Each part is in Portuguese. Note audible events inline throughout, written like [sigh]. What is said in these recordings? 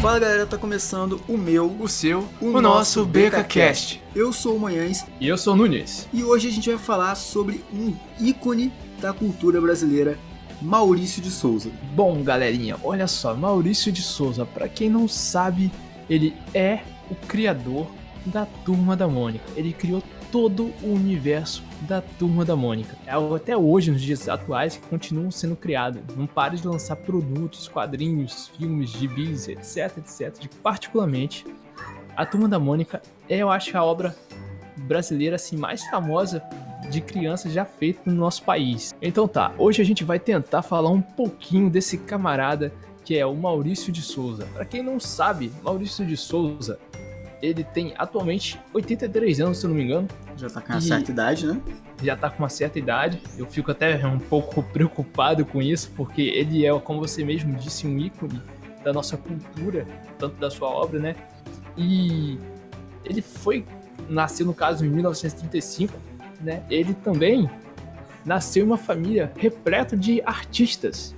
Fala galera, tá começando o meu, o seu, o, o nosso BecaCast. Eu sou o Manhães E eu sou o Nunes. e hoje a gente vai falar sobre um ícone da cultura brasileira, Maurício de Souza. Bom, galerinha, olha só, Maurício de Souza, pra quem não sabe, ele é o criador da Turma da Mônica. Ele criou todo o universo da Turma da Mônica. É até hoje, nos dias atuais, que continuam sendo criados. Não para de lançar produtos, quadrinhos, filmes, gibis, etc, etc. De, particularmente, a Turma da Mônica é, eu acho, a obra brasileira assim mais famosa de criança já feita no nosso país. Então tá, hoje a gente vai tentar falar um pouquinho desse camarada que é o Maurício de Souza. Para quem não sabe, Maurício de Souza, ele tem atualmente 83 anos, se eu não me engano, Já tá com uma certa idade, né? já tá com uma certa idade. Eu fico até um pouco [laughs] preocupado com isso, porque ele é, como você mesmo disse, um ícone da nossa cultura, tanto da sua obra, né? E ele foi nasceu no caso em 1935, né? Ele também nasceu em uma família repleta de artistas.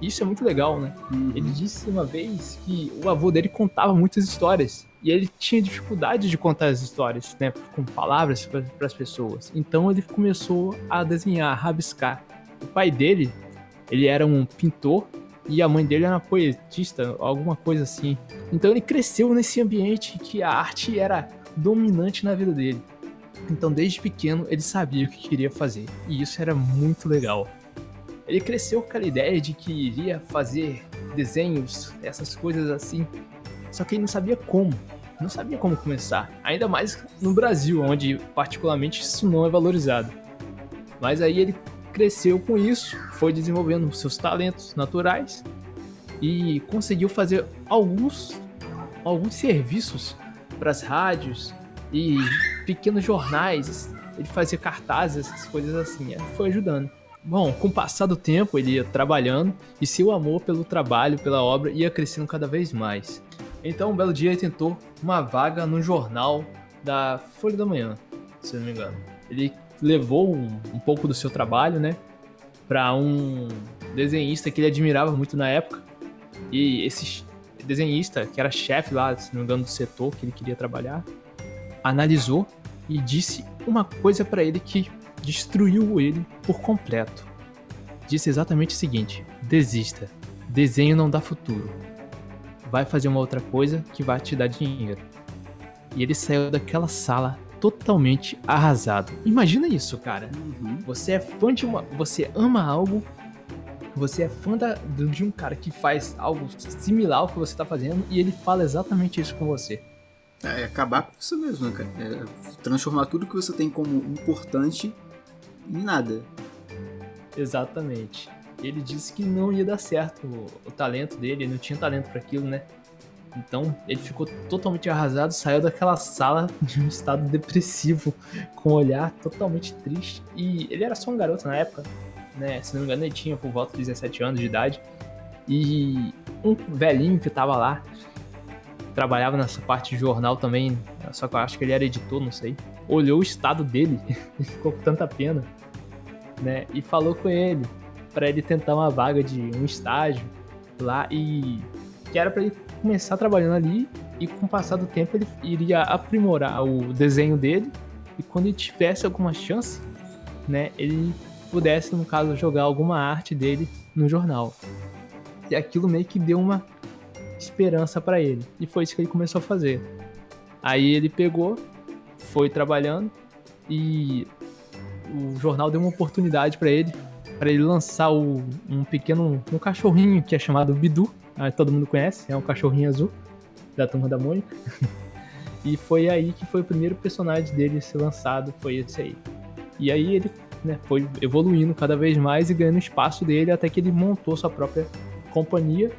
Isso é muito legal, né? Uhum. Ele disse uma vez que o avô dele contava muitas histórias e ele tinha dificuldade de contar as histórias, né, com palavras para as pessoas. Então ele começou a desenhar, a rabiscar. O pai dele, ele era um pintor e a mãe dele era uma poetista, alguma coisa assim. Então ele cresceu nesse ambiente que a arte era dominante na vida dele. Então desde pequeno ele sabia o que queria fazer e isso era muito legal. Ele cresceu com aquela ideia de que iria fazer desenhos, essas coisas assim. Só que ele não sabia como. Não sabia como começar. Ainda mais no Brasil, onde particularmente isso não é valorizado. Mas aí ele cresceu com isso, foi desenvolvendo seus talentos naturais e conseguiu fazer alguns alguns serviços para as rádios e pequenos jornais. Ele fazia cartazes, essas coisas assim. Ele foi ajudando. Bom, com o passar do tempo, ele ia trabalhando e seu amor pelo trabalho, pela obra, ia crescendo cada vez mais. Então, um belo dia, ele tentou uma vaga no jornal da Folha da Manhã, se não me engano. Ele levou um, um pouco do seu trabalho, né, para um desenhista que ele admirava muito na época. E esse desenhista, que era chefe lá, se não me engano, do setor que ele queria trabalhar, analisou e disse uma coisa para ele que destruiu ele por completo. Disse exatamente o seguinte: desista. Desenho não dá futuro. Vai fazer uma outra coisa que vai te dar dinheiro. E ele saiu daquela sala totalmente arrasado. Imagina isso, cara. Uhum. Você é fã de uma. Você ama algo. Você é fã da- de um cara que faz algo similar ao que você tá fazendo e ele fala exatamente isso com você. É acabar com isso mesmo, né, cara? É transformar tudo que você tem como importante em nada. Exatamente. Ele disse que não ia dar certo o, o talento dele, ele não tinha talento para aquilo, né? Então ele ficou totalmente arrasado, saiu daquela sala de um estado depressivo, com um olhar totalmente triste. E ele era só um garoto na época, né? Se não me engano, ele tinha por volta de 17 anos de idade. E um velhinho que tava lá, trabalhava nessa parte de jornal também, só que eu acho que ele era editor, não sei. Olhou o estado dele [laughs] e ficou com tanta pena, né? E falou com ele para ele tentar uma vaga de um estágio lá e que era para ele começar trabalhando ali e com o passar do tempo ele iria aprimorar o desenho dele e quando ele tivesse alguma chance, né, ele pudesse no caso jogar alguma arte dele no jornal. E aquilo meio que deu uma esperança para ele e foi isso que ele começou a fazer. Aí ele pegou, foi trabalhando e o jornal deu uma oportunidade para ele para ele lançar o- um pequeno um cachorrinho que é chamado Bidu, ah, todo mundo conhece, é um cachorrinho azul da turma da Mônica. [laughs] e foi aí que foi o primeiro personagem dele ser lançado, foi esse aí. E aí ele né, foi evoluindo cada vez mais e ganhando espaço dele até que ele montou sua própria companhia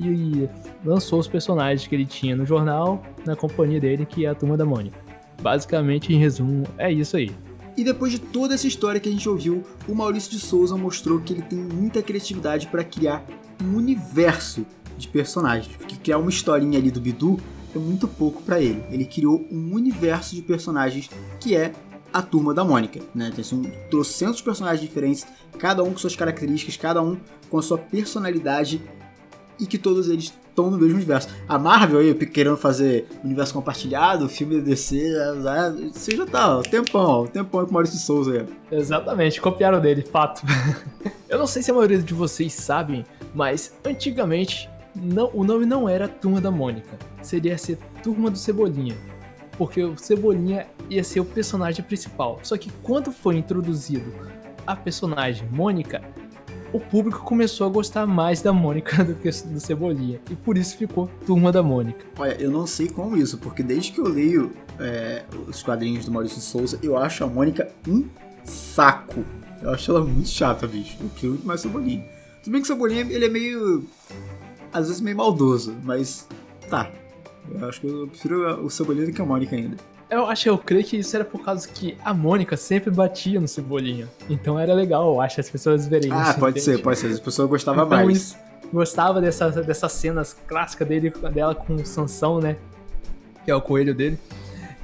e lançou os personagens que ele tinha no jornal na companhia dele, que é a turma da Mônica. Basicamente, em resumo, é isso aí. E depois de toda essa história que a gente ouviu, o Maurício de Souza mostrou que ele tem muita criatividade para criar um universo de personagens. Porque criar uma historinha ali do Bidu é muito pouco para ele. Ele criou um universo de personagens que é a Turma da Mônica, né? Tem são trocentos personagens diferentes, cada um com suas características, cada um com a sua personalidade e que todos eles estão no mesmo universo. A Marvel aí, querendo fazer universo compartilhado, filme da DC, você já tá, ó, tempão, tempão com o Maurício Souza aí. Exatamente, copiaram dele, fato. [laughs] Eu não sei se a maioria de vocês sabem, mas antigamente não, o nome não era Turma da Mônica, seria ser Turma do Cebolinha. Porque o Cebolinha ia ser o personagem principal. Só que quando foi introduzido a personagem Mônica, o público começou a gostar mais da Mônica [laughs] do que do Cebolinha. E por isso ficou Turma da Mônica. Olha, eu não sei como isso, porque desde que eu leio é, os quadrinhos do Maurício Souza, eu acho a Mônica um saco. Eu acho ela muito chata, bicho. Eu prefiro muito mais Cebolinha. Tudo bem que o Cebolinha, ele é meio... Às vezes meio maldoso, mas tá. Eu acho que eu prefiro o Cebolinha do que a Mônica ainda. Eu acho, eu creio que isso era por causa que a Mônica sempre batia no Cebolinha. Então era legal, eu acho, as pessoas verem Ah, isso, pode entende? ser, pode ser. As pessoas gostavam Então, mais. isso- gostava dessas, dessas cenas clássicas dele, dela com o Sansão, né? Que é o coelho dele.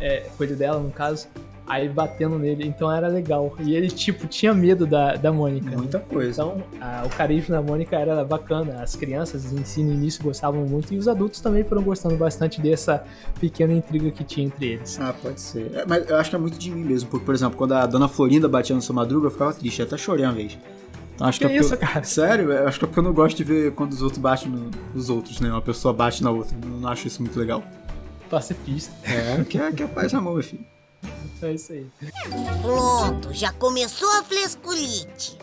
É, coelho dela, no caso. Aí batendo nele, então era legal. E ele, tipo, tinha medo da, da Mônica. Muita coisa. Então, a- o carisma da Mônica era bacana. As crianças em si no início gostavam muito e os adultos também foram gostando bastante dessa pequena intriga que tinha entre eles. Ah, pode ser. É, mas eu acho que é muito de mim mesmo. Porque, por exemplo, quando a dona Florinda batia no seu madruga, eu ficava triste. Eu até chorei uma vez. Então, acho que, Que é isso, eu- cara? Sério, eu acho que é porque eu não gosto de ver quando os outros batem no- nos outros, né? Uma pessoa bate na outra. Eu não acho isso muito legal. Pacifista. É, que é, que é paz e amor, meu filho. É isso aí. Pronto, já começou a fresculite.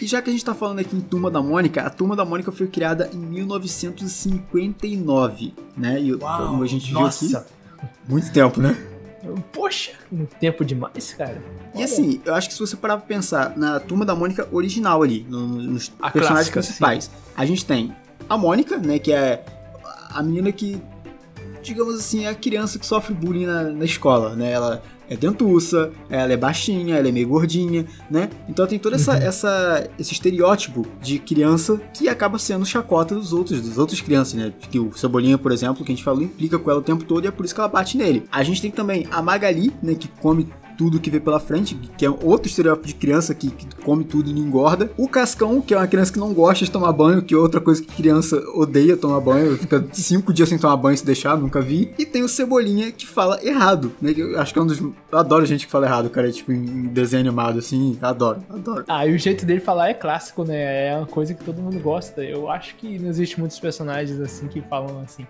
E já que a gente tá falando aqui em Turma da Mônica, a Turma da Mônica foi criada em 1959, né? E como a gente Nossa. viu aqui, muito tempo, né? Poxa, um tempo demais, cara. E Olha. assim, eu acho que se você parar pra pensar na Turma da Mônica original ali, no- nos A personagens clássica, principais, a gente tem a Mônica, né, que é a menina que, digamos assim, é a criança que sofre bullying na, na escola, né? Ela é dentuça, ela é baixinha, ela é meio gordinha, né? Então tem todo essa, essa, esse estereótipo de criança que acaba sendo chacota dos outros, das outras crianças, né? Que o Cebolinha, por exemplo, que a gente falou, implica com ela o tempo todo e é por isso que ela bate nele. A gente tem também a Magali, né, que come tudo que vê pela frente, que é outro estereótipo de criança que, que come tudo e não engorda. O Cascão, que é uma criança que não gosta de tomar banho, que é outra coisa que criança odeia tomar banho, fica [laughs] cinco dias sem tomar banho se deixar, nunca vi. E tem o Cebolinha, que fala errado, né? que Eu acho que é um dos... Eu adoro gente que fala errado, cara, tipo, em desenho animado, assim, adoro, adoro. Ah, e o jeito dele falar é clássico, né? É uma coisa que todo mundo gosta. Eu acho que não existe muitos personagens assim que falam assim.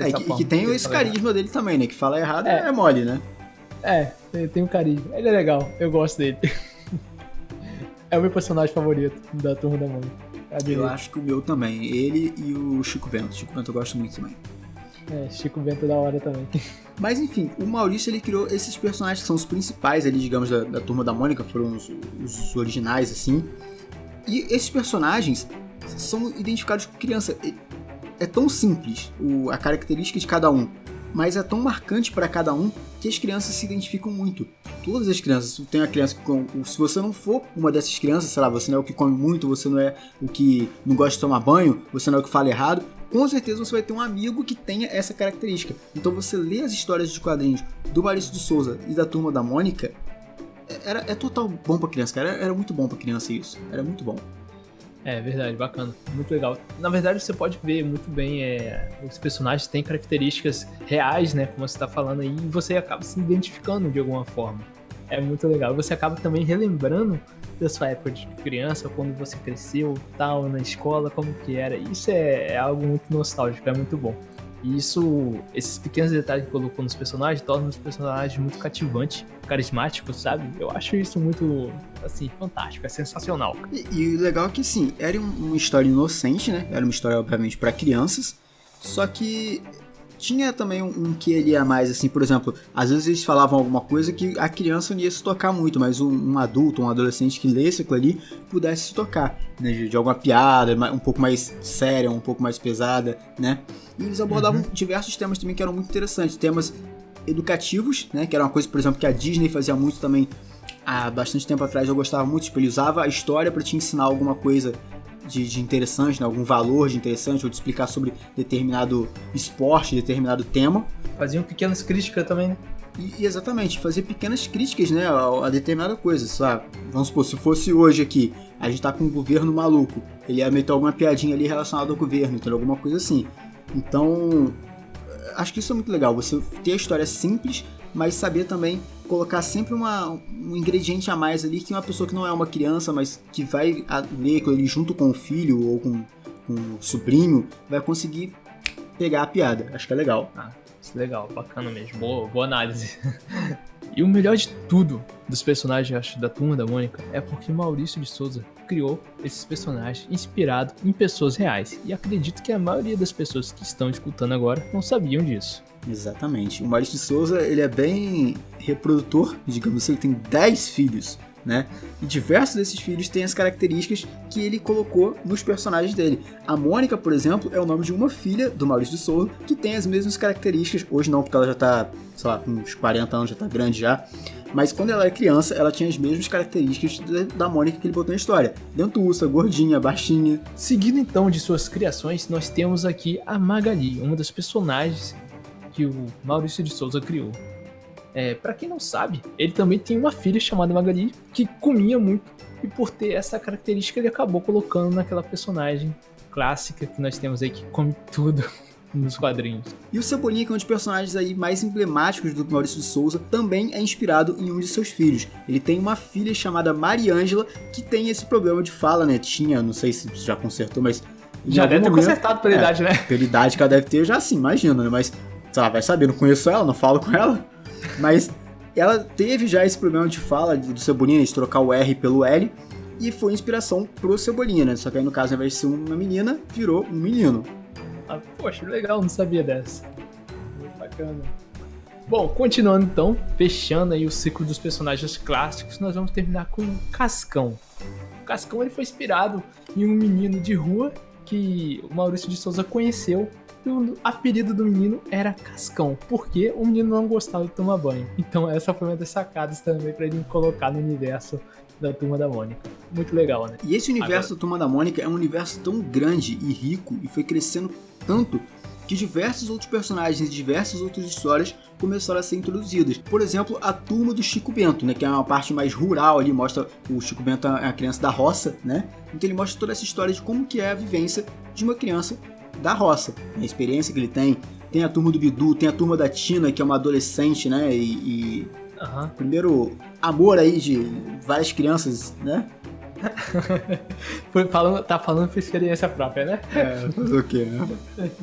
É, e que, que tem esse carisma dele também, né? Que fala errado É. é, mole, né? É, tem um carisma. Ele é legal, eu gosto dele. [laughs] é o meu personagem favorito da Turma da Mônica. Adorei. Eu acho que o meu também. Ele e o Chico Bento. Chico Bento eu gosto muito também. É, Chico Bento é da hora também. [laughs] Mas enfim, o Maurício ele criou esses personagens que são os principais ali, digamos, da, da turma da Mônica, foram os, os originais, assim. E esses personagens são identificados com criança. É tão simples o- a característica de cada um, mas é tão marcante para cada um que as crianças se identificam muito. Todas as crianças. Tem a criança com- se você não for uma dessas crianças, sei lá, você não é o que come muito, você não é o que não gosta de tomar banho, você não é o que fala errado, com certeza você vai ter um amigo que tenha essa característica. Então você lê as histórias de quadrinhos do Maurício de Souza e da turma da Mônica, é- era, é total bom pra criança, cara. Era, era muito bom pra criança isso. Era muito bom. É verdade, bacana, muito legal. Na verdade, você pode ver muito bem, é, os personagens têm características reais, né? Como você tá falando aí, e você acaba se identificando de alguma forma. É muito legal. Você acaba também relembrando da sua época de criança, quando você cresceu, tal, na escola, como que era. Isso é, é algo muito nostálgico, é muito bom. E isso, esses pequenos detalhes que colocou nos personagens, tornam os personagens muito cativantes, carismáticos, sabe? Eu acho isso muito, assim, fantástico, é sensacional. E, o legal é que, assim, era um- uma história inocente, né? Era uma história, obviamente, pra crianças. Só que tinha também um, um que ele ia mais, assim, por exemplo, às vezes eles falavam alguma coisa que a criança não ia se tocar muito, mas um, um adulto, um adolescente que lesse aquilo ali pudesse se tocar, né? De, de alguma piada, um pouco mais séria, um pouco mais pesada, né? E eles abordavam diversos temas também que eram muito interessantes. Temas educativos, né? Que era uma coisa, por exemplo, que a Disney fazia muito também há bastante tempo atrás. Eu gostava muito, tipo, ele usava a história para te ensinar alguma coisa de, de interessante, né? algum valor de interessante, ou de explicar sobre determinado esporte, determinado tema. Faziam pequenas críticas também, né? E, exatamente, fazer pequenas críticas, né, a, a, determinada coisa, sabe? Vamos supor, se fosse hoje aqui, a gente tá com um governo maluco, ele ia meter alguma piadinha ali relacionada ao governo, então alguma coisa assim. Então, acho que isso é muito legal, você ter a história simples, mas saber também colocar sempre uma, um ingrediente a mais ali que uma pessoa que não é uma criança, mas que vai ler ele junto com o filho ou com, com o sobrinho, vai conseguir pegar a piada. Acho que é legal. Ah, é legal, bacana mesmo. Boa, boa análise. [laughs] e o melhor de tudo dos personagens, acho, da turma da Mônica é porque Maurício de Souza criou esses personagens inspirado em pessoas reais. E acredito que a maioria das pessoas que estão escutando agora não sabiam disso. Exatamente. O Maurício de Souza, ele é bem reprodutor, digamos assim, ele tem 10 filhos, né? E diversos desses filhos têm as características que ele colocou nos personagens dele. A Mônica, por exemplo, é o nome de uma filha do Maurício de Souza que tem as mesmas características. Hoje não, porque ela já tá, sei lá, com uns 40 anos, já tá grande já. Mas quando ela era criança, ela tinha as mesmas características da Mônica que ele botou na história. Dentuça, gordinha, baixinha. Seguindo então de suas criações, nós temos aqui a Magali, uma das personagens que o Maurício de Souza criou. É, para quem não sabe, ele também tem uma filha chamada Magali que comia muito e por ter essa característica ele acabou colocando naquela personagem clássica que nós temos aí que come tudo [laughs] nos quadrinhos. E o Cebolinha, que é um dos personagens aí mais emblemáticos do Maurício de Souza, também é inspirado em um de seus filhos. Ele tem uma filha chamada Mariângela que tem esse problema de fala, né? Tinha, não sei se já consertou, mas já deve ter momento, consertado pela é, idade, né? Pela idade que ela deve ter, já sim, imagina, né? Mas lá, vai saber, não conheço ela, não falo com ela, mas ela teve já esse problema de fala do Cebolinha, de trocar o R pelo L, e foi inspiração pro Cebolinha, né? Só que aí no caso, ao invés de ser uma menina, virou um menino. Ah, poxa, legal, não sabia dessa. Bacana. Bom, continuando então, fechando aí o ciclo dos personagens clássicos, nós vamos terminar com o Cascão. O Cascão ele foi inspirado em um menino de rua que o Maurício de Souza conheceu o apelido do menino era Cascão, porque o menino não gostava de tomar banho. Então essa foi uma das sacadas também para ele colocar no universo da Turma da Mônica. Muito legal, né? E esse universo Agora... da Turma da Mônica é um universo tão grande e rico e foi crescendo tanto que diversos outros personagens e diversas outras histórias começaram a ser introduzidas. Por exemplo, a turma do Chico Bento, né, que é uma parte mais rural ali, mostra o Chico Bento é a criança da roça, né? Então ele mostra toda essa história de como que é a vivência de uma criança da roça, a experiência que ele tem. Tem a turma do Bidu, tem a turma da Tina, que é uma adolescente, né? E. e uhum. Primeiro amor aí de várias crianças, né? [laughs] falando, tá falando por experiência própria, né? É, fazer o quê, né? [laughs]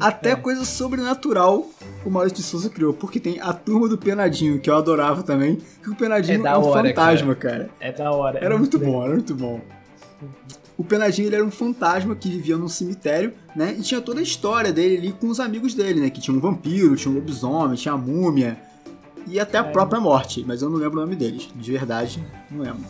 Até é. coisa sobrenatural o Maurício de Souza criou, porque tem a turma do Penadinho, que eu adorava também, que o Penadinho é, é um hora, fantasma, cara. cara. É da hora. Era é muito, muito bom, era muito bom. O Penadinho ele era um fantasma que vivia num cemitério, né? E tinha toda a história dele ali com os amigos dele, né? Que tinha um vampiro, tinha um lobisomem, tinha a múmia e até a é. própria morte, mas eu não lembro o nome deles. De verdade, não lembro.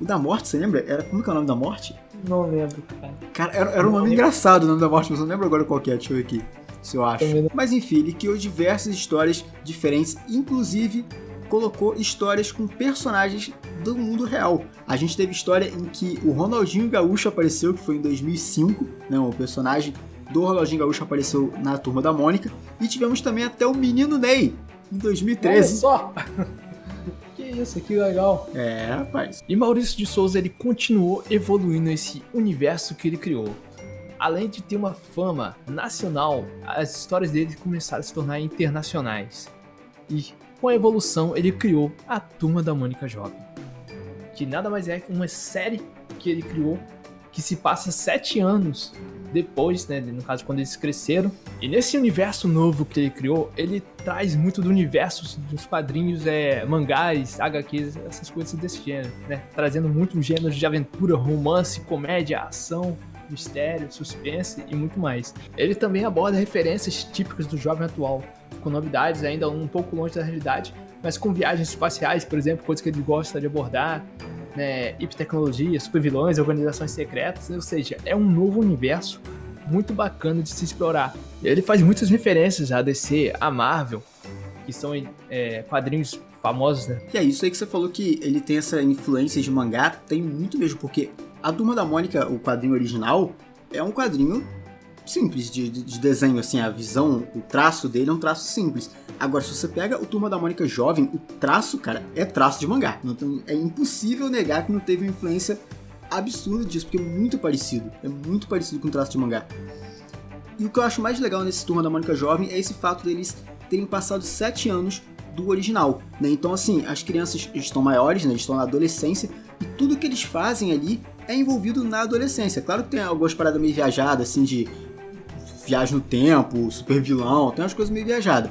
O da morte, você lembra? Era, como que é o nome da morte? Não lembro, cara. Cara, era, era um nome engraçado o nome da morte, mas eu não lembro agora qual é. Deixa eu ver aqui, se eu acho. Mas enfim, ele criou diversas histórias diferentes, inclusive colocou histórias com personagens do mundo real. A gente teve história em que o Ronaldinho Gaúcho apareceu, que foi em 2005, né, o personagem do Ronaldinho Gaúcho apareceu na Turma da Mônica, e tivemos também até o Menino Ney, em 2013. Olha só! [laughs] que isso, que legal. É, rapaz. E Maurício de Souza, ele continuou evoluindo esse universo que ele criou. Além de ter uma fama nacional, as histórias dele começaram a se tornar internacionais. E com a evolução, ele criou a Turma da Mônica Jovem, que nada mais é que uma série que ele criou que se passa sete anos depois, né, no caso quando eles cresceram. E nesse universo novo que ele criou, ele traz muito do universo dos quadrinhos, é, mangás, HQs, essas coisas desse gênero, né, trazendo muito gêneros de aventura, romance, comédia, ação, mistério, suspense e muito mais. Ele também aborda referências típicas do jovem atual, com novidades ainda um pouco longe da realidade, mas com viagens espaciais, por exemplo, coisas que ele gosta de abordar, né, hipertecnologia, supervilões, organizações secretas, ou seja, é um novo universo muito bacana de se explorar. Ele faz muitas referências a DC, a Marvel, que são é, quadrinhos famosos, né? E é isso aí que você falou que ele tem essa influência de mangá, tem muito mesmo, porque a Turma da Mônica, o quadrinho original, é um quadrinho simples de, de, de, desenho, assim, a visão, o traço dele é um traço simples. Agora, se você pega o Turma da Mônica jovem, o traço, cara, é traço de mangá. Tem, é impossível negar que não teve uma influência absurda disso, porque é muito parecido. É muito parecido com o traço de mangá. E o que eu acho mais legal nesse Turma da Mônica jovem é esse fato deles terem passado sete anos do original, né? Então, assim, as crianças estão maiores, né? Estão na adolescência e tudo que eles fazem ali é envolvido na adolescência. Claro que tem algumas paradas meio viajadas, assim, de viagem no tempo, super vilão, tem umas coisas meio viajadas.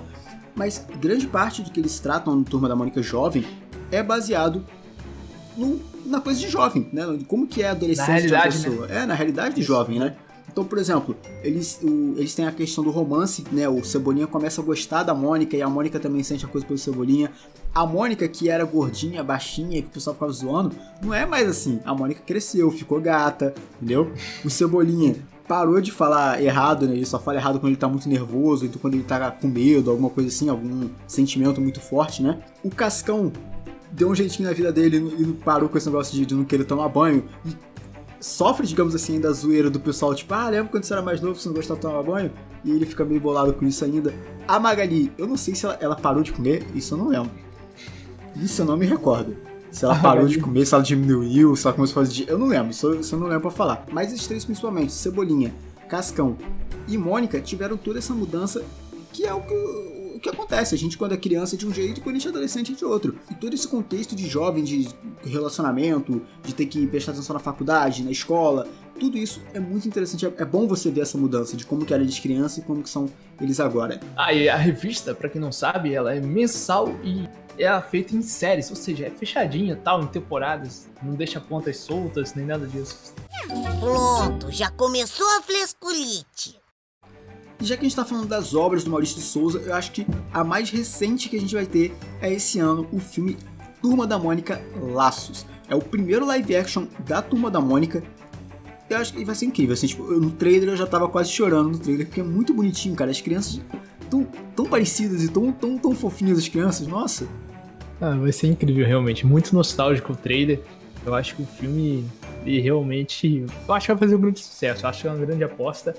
Mas grande parte do que eles tratam no Turma da Mônica Jovem é baseado no, na coisa de jovem, né? Como que é a adolescência de uma pessoa. Né? É, na realidade de jovem, né? Então, por exemplo, eles, o, eles têm a questão do romance, né? O Cebolinha começa a gostar da Mônica e a Mônica também sente a coisa pelo Cebolinha. A Mônica, que era gordinha, baixinha, que o pessoal ficava zoando, não é mais assim. A Mônica cresceu, ficou gata, entendeu? O Cebolinha parou de falar errado, né? Ele só fala errado quando ele tá muito nervoso, então quando ele tá com medo, alguma coisa assim, algum sentimento muito forte, né? O Cascão deu um jeitinho na vida dele e parou com esse negócio de, não querer tomar banho. E sofre, digamos assim, da zoeira do pessoal, tipo, ah, lembra quando você era mais novo, você não gostava de tomar banho? E ele fica meio bolado com isso ainda. A Magali, eu não sei se ela, ela parou de comer, isso eu não lembro. Isso eu não me recordo. Se ela parou de comer, se ela diminuiu, se ela começou a fazer. Eu não lembro, isso, isso eu não lembro pra falar. Mas esses três principalmente, Cebolinha, Cascão e Mônica, tiveram toda essa mudança que é o que, o que acontece. A gente, quando é criança, é de um jeito e quando a gente é adolescente, é de outro. E todo esse contexto de jovem, de relacionamento, de ter que prestar atenção na faculdade, na escola, tudo isso é muito interessante. É bom você ver essa mudança de como que era eles criança e como que são eles agora. Ah, e a revista, para quem não sabe, ela é mensal e é feita em séries, ou seja, é fechadinha, tal, em temporadas, não deixa pontas soltas nem nada disso. Pronto, já começou a fresculite. E já que a gente tá falando das obras do Maurício de Souza, eu acho que a mais recente que a gente vai ter é esse ano o filme Turma da Mônica Laços. É o primeiro live action da Turma da Mônica. Eu acho que vai ser incrível. Assim, tipo, no trailer eu já tava quase chorando no trailer, porque é muito bonitinho, cara. As crianças tão, tão parecidas e tão, tão, tão fofinhas as crianças, nossa. Ah, vai ser incrível, realmente. Muito nostálgico o trailer. Eu acho que o filme ele realmente. Eu acho que vai fazer um grande sucesso. Eu acho que é uma grande aposta.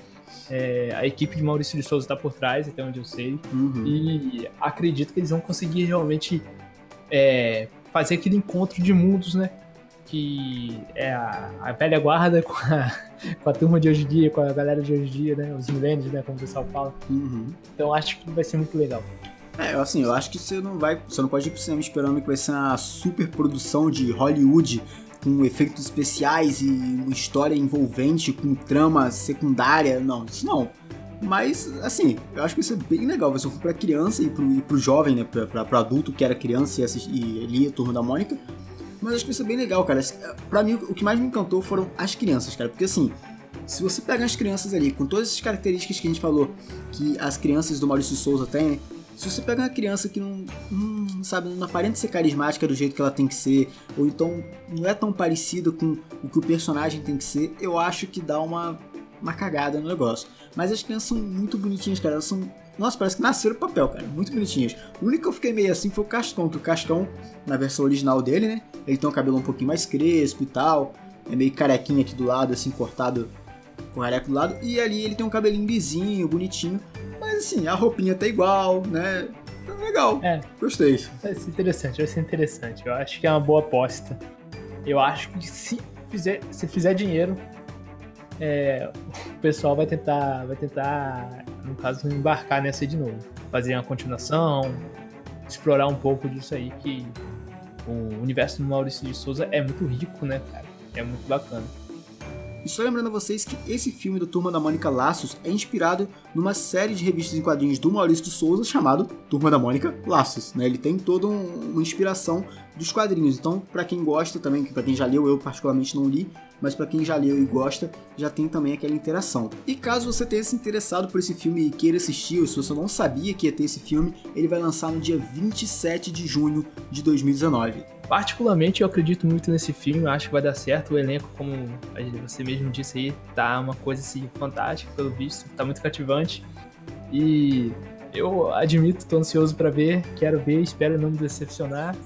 É, a equipe de Maurício de Souza está por trás, até onde eu sei. Uhum. E acredito que eles vão conseguir realmente é, fazer aquele encontro de mundos, né? Que é a, a velha guarda [laughs] com a, com a, turma de hoje em dia, com a galera de hoje em dia, né? Os milênios, né? Como o pessoal fala. Uhum. Então acho que vai ser muito legal. É, assim, eu acho que você não vai. Você não pode ir pro cinema esperando que vai ser uma super produção de Hollywood com efeitos especiais e uma história envolvente com trama secundária. Não, isso não. Mas, assim, eu acho que isso é bem legal. Vai ser um filme pra criança e pro, e pro jovem, né? Pra, pra, pro adulto que era criança e, assist, e lia Turma da Mônica. Mas acho que isso é bem legal, cara. Pra mim, o que mais me encantou foram as crianças, cara. Porque, assim, se você pega as crianças ali, com todas essas características que a gente falou que as crianças do Maurício Souza têm? Se você pega uma criança que não, não, sabe, não aparenta ser carismática do jeito que ela tem que ser, ou então não é tão parecida com o que o personagem tem que ser, eu acho que dá uma, uma cagada no negócio. Mas as crianças são muito bonitinhas, cara. Elas são. Nossa, parece que nasceram papel, cara. Muito bonitinhas. O único que eu fiquei meio assim foi o Cascão, que o Cascão, na versão original dele, né? Ele tem um cabelo um pouquinho mais crespo e tal. É meio carequinho aqui do lado, assim, cortado com careca do lado. E ali ele tem um cabelinho lisinho, bonitinho. Mas assim, a roupinha tá igual, né? Tá legal. É. Gostei. Vai ser interessante, vai ser interessante. Eu acho que é uma boa aposta. Eu acho que se fizer, se fizer dinheiro, é, o pessoal vai tentar, vai tentar, no caso, embarcar nessa de novo. Fazer uma continuação, explorar um pouco disso aí, que o universo do Maurício de Souza é muito rico, né, cara? É muito bacana. E só lembrando a vocês que esse filme do Turma da Mônica Laços é inspirado numa série de revistas em quadrinhos do Maurício de Souza chamado Turma da Mônica Laços. Né? Ele tem toda um, uma inspiração dos quadrinhos. Então, para quem gosta também, para quem já leu, eu particularmente não li, mas para quem já leu e gosta, já tem também aquela interação. E caso você tenha se interessado por esse filme e queira assistir, ou se você não sabia que ia ter esse filme, ele vai lançar no dia 27 de junho de 2019. Particularmente, eu acredito muito nesse filme, acho que vai dar certo. O elenco, como você mesmo disse aí, tá uma coisa assim fantástica, pelo visto, tá muito cativante. E eu admito, tô ansioso para ver, quero ver, espero não me decepcionar.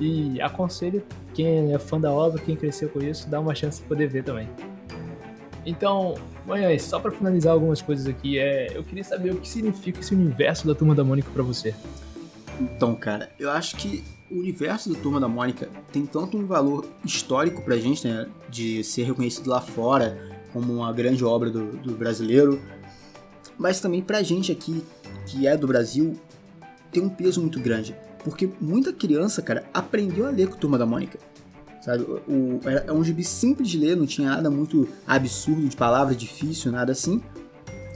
E aconselho quem é fã da obra, quem cresceu com isso, dá uma chance de poder ver também. Então, Manhães, só para finalizar algumas coisas aqui, é, eu queria saber o que significa esse universo da Turma da Mônica para você. Então, cara, eu acho que o universo da Turma da Mônica tem tanto um valor histórico pra gente, né, de ser reconhecido lá fora como uma grande obra do, do brasileiro, mas também pra gente aqui, que é do Brasil, tem um peso muito grande. Porque muita criança, cara, aprendeu a ler com Turma da Mônica. Sabe? O, é um gibi simples de ler, não tinha nada muito absurdo de palavra, difícil, nada assim.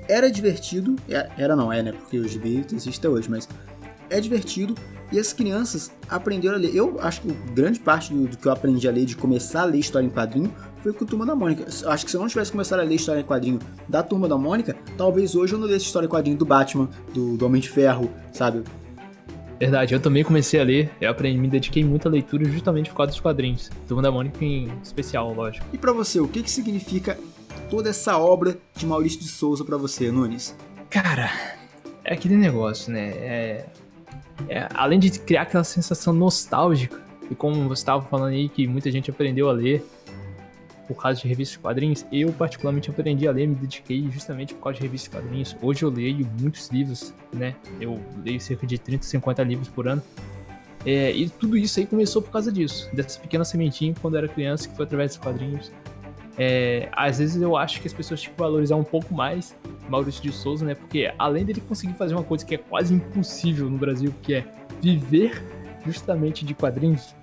Era divertido, é, era não é, né? Porque o gibi existe até hoje, mas é divertido e as crianças aprenderam a ler. Eu acho que grande parte do, do, que eu aprendi a ler, de começar a ler história em quadrinho, foi com a Turma da Mônica. Acho que se eu não tivesse começado a ler história em quadrinho da Turma da Mônica, talvez hoje eu não lesse história em quadrinho do Batman, do, do Homem de Ferro, sabe? Verdade, eu também comecei a ler, eu aprendi, me dediquei muito à leitura justamente por causa dos quadrinhos. Turma da Mônica em especial, lógico. E para você, o que, que significa toda essa obra de Maurício de Souza para você, Nunes? Cara, é aquele negócio, né? É, é, além de criar aquela sensação nostálgica, e como você estava falando aí, que muita gente aprendeu a ler, por causa de revistas de quadrinhos. Eu, particularmente, aprendi a ler, me dediquei justamente por causa de revistas de quadrinhos. Hoje eu leio muitos livros, né? Eu leio cerca de 30, 50 livros por ano. É, e tudo isso aí começou por causa disso, dessa pequena sementinha quando eu era criança, que foi através dos quadrinhos. É, às vezes eu acho que as pessoas tinham que valorizar um pouco mais Maurício de Souza, né? Porque além dele conseguir fazer uma coisa que é quase impossível no Brasil, que é viver justamente de quadrinhos,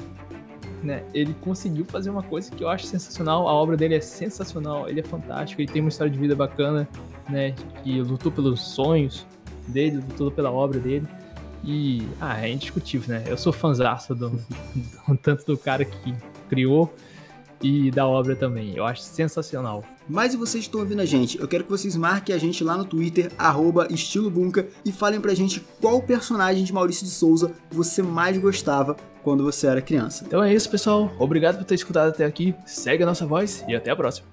né? Ele conseguiu fazer uma coisa que eu acho sensacional. A obra dele é sensacional, ele é fantástico, ele tem uma história de vida bacana, né? Que lutou pelos sonhos dele, lutou pela obra dele. E, ah, é indiscutível, né? Eu sou fãzaço do, do, tanto do cara que criou e da obra também. Eu acho sensacional. Mas e vocês estão ouvindo a gente? Eu quero que vocês marquem a gente lá no Twitter, estilobunca, e falem pra gente qual personagem de Maurício de Souza você mais gostava quando você era criança. Então é isso, pessoal. Obrigado por ter escutado até aqui. Segue a nossa voz e até a próxima.